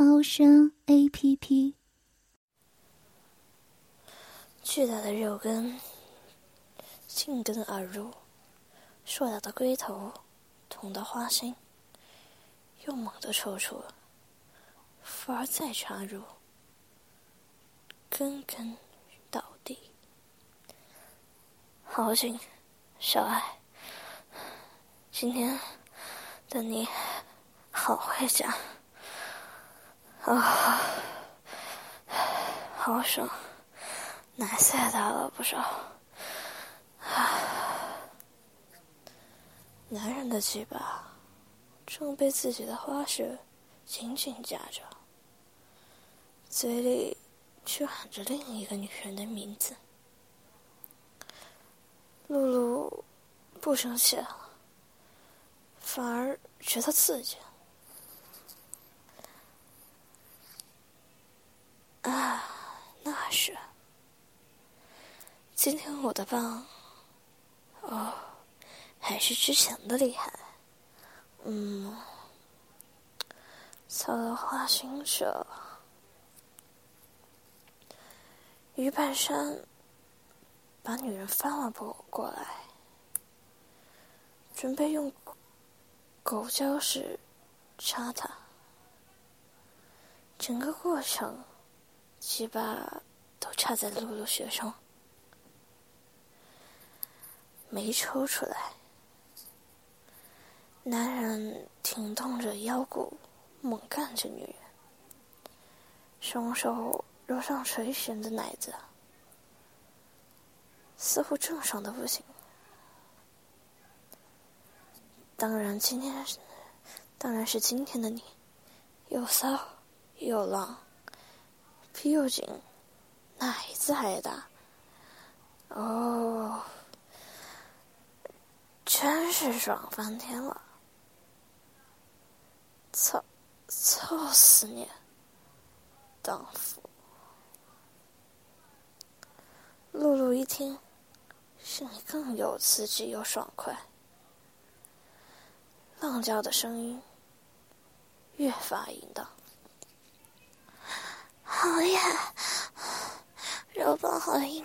猫声 A P P。巨大的肉根紧跟而入，硕大的龟头捅到花心，又猛地抽出，反而再插入，根根倒地。好紧，小爱，今天。的你，好会讲，啊，好爽，奶塞大了不少，啊，男人的鸡巴正被自己的花穴紧紧夹着，嘴里却喊着另一个女人的名字，露露不生气了。反而觉得刺激啊！那是今天我的棒哦，还是之前的厉害。嗯，操到花心去了。于半山把女人翻了过来，准备用。狗叫式插她，整个过程鸡巴都插在露露穴上，没抽出来。男人挺动着腰骨，猛干着女人，双手揉上垂涎的奶子，似乎正爽的不行。当然，今天是，当然是今天的你，又骚又浪，皮又紧，奶子还大，哦，真是爽翻天了！操，操死你，荡妇！露露一听，心里更有刺激又爽快。浪叫的声音越发淫荡，好呀，肉棒好硬。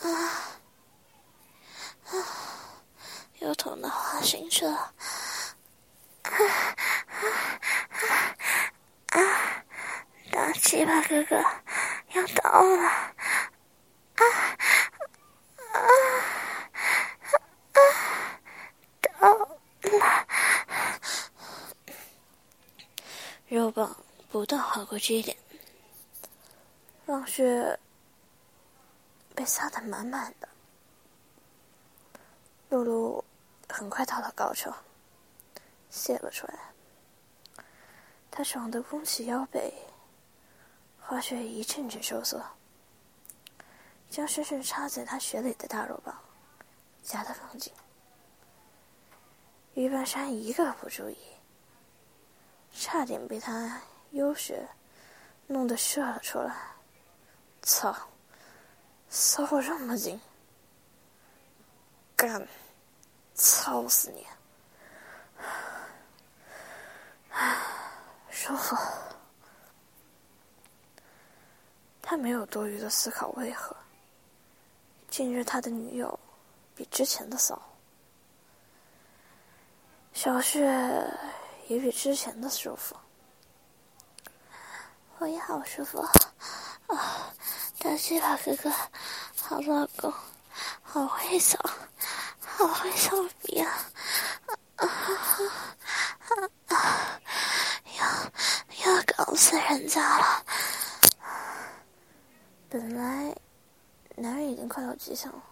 啊。啊！又捅到花心去了。啊。啊。啊！大鸡巴哥哥要到了。啊。啊。啊！到了！肉棒不断划过这一点，让血被撒得满满的。露露很快到了高潮，泄了出来。她爽的弓起腰背，花穴一阵阵收缩，将深深插在她穴里的大肉棒夹得更紧。于半山一个不注意。差点被他优雪弄得射了出来！操，骚这么紧，干，操死你！舒服。他没有多余的思考为何。近日他的女友比之前的骚，小雪。也比之前的舒服，我也好舒服啊！大鸡巴哥哥，好老公，好会扫，好会扫逼啊！啊啊啊！要要搞死人家了！本来男人已经快要极限了，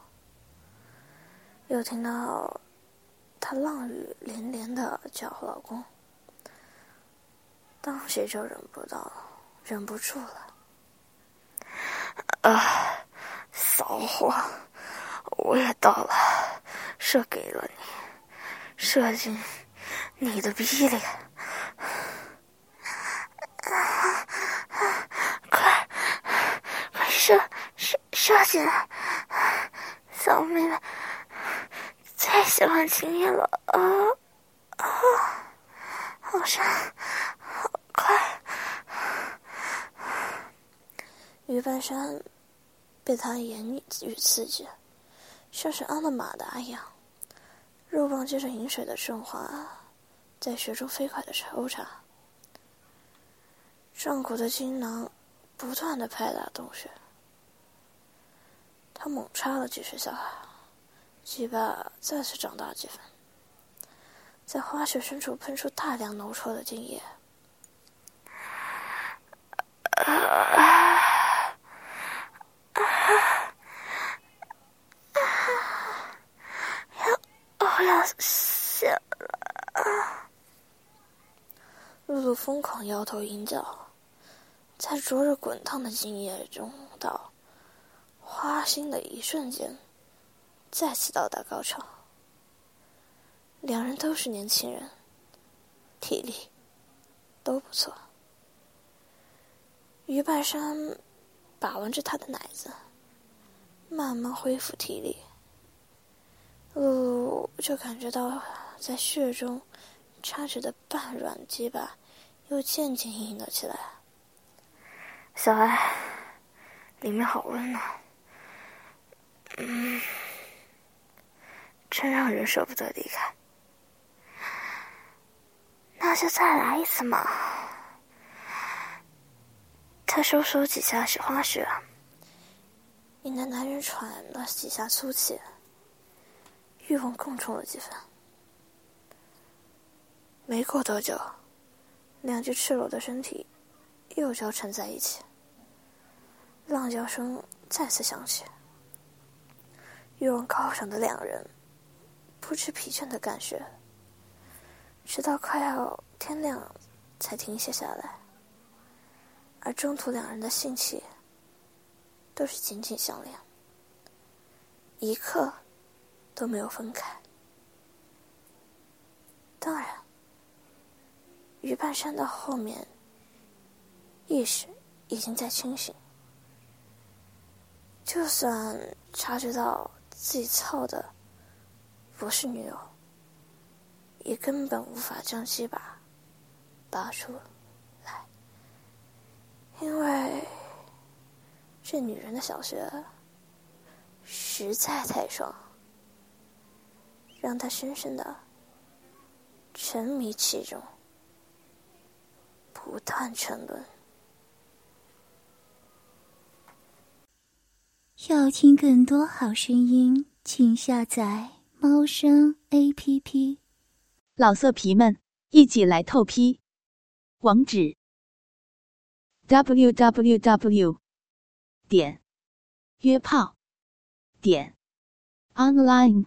又听到他浪雨连连的叫老公。当时就忍不到了。忍不住了。啊，骚货，我也到了，射给了你，射进你的逼里。快，快射射射进来！小妹妹最喜欢亲你了啊啊！好深，好于半山被他言语刺激，像是安了马达一样，肉棒接着饮水的顺滑，在雪中飞快的抽插。壮骨的精囊不断的拍打洞穴，他猛插了几十下，鸡巴再次长大几分，在花穴深处喷出大量浓稠的精液。要我要死了！露露疯狂摇头吟叫。在灼热滚烫的精液中，到花心的一瞬间，再次到达高潮。两人都是年轻人，体力都不错。于半山把玩着他的奶子，慢慢恢复体力。露露就感觉到在血中插着的半软鸡巴又渐渐硬了起来。小艾，里面好温暖，嗯，真让人舍不得离开。那就再来一次嘛。他收手几下是花穴，引得男人喘了几下粗气，欲望更重了几分。没过多久，两具赤裸的身体又交缠在一起。浪叫声再次响起，欲望高涨的两人不知疲倦的干血，直到快要天亮才停歇下来。而中途两人的性气都是紧紧相连，一刻都没有分开。当然，于半山的后面意识已经在清醒。就算察觉到自己操的不是女友，也根本无法将鸡巴拔出来，因为这女人的小穴实在太爽，让他深深的沉迷其中，不断沉沦。要听更多好声音，请下载猫声 A P P。老色皮们，一起来透批！网址：w w w 点约炮点 online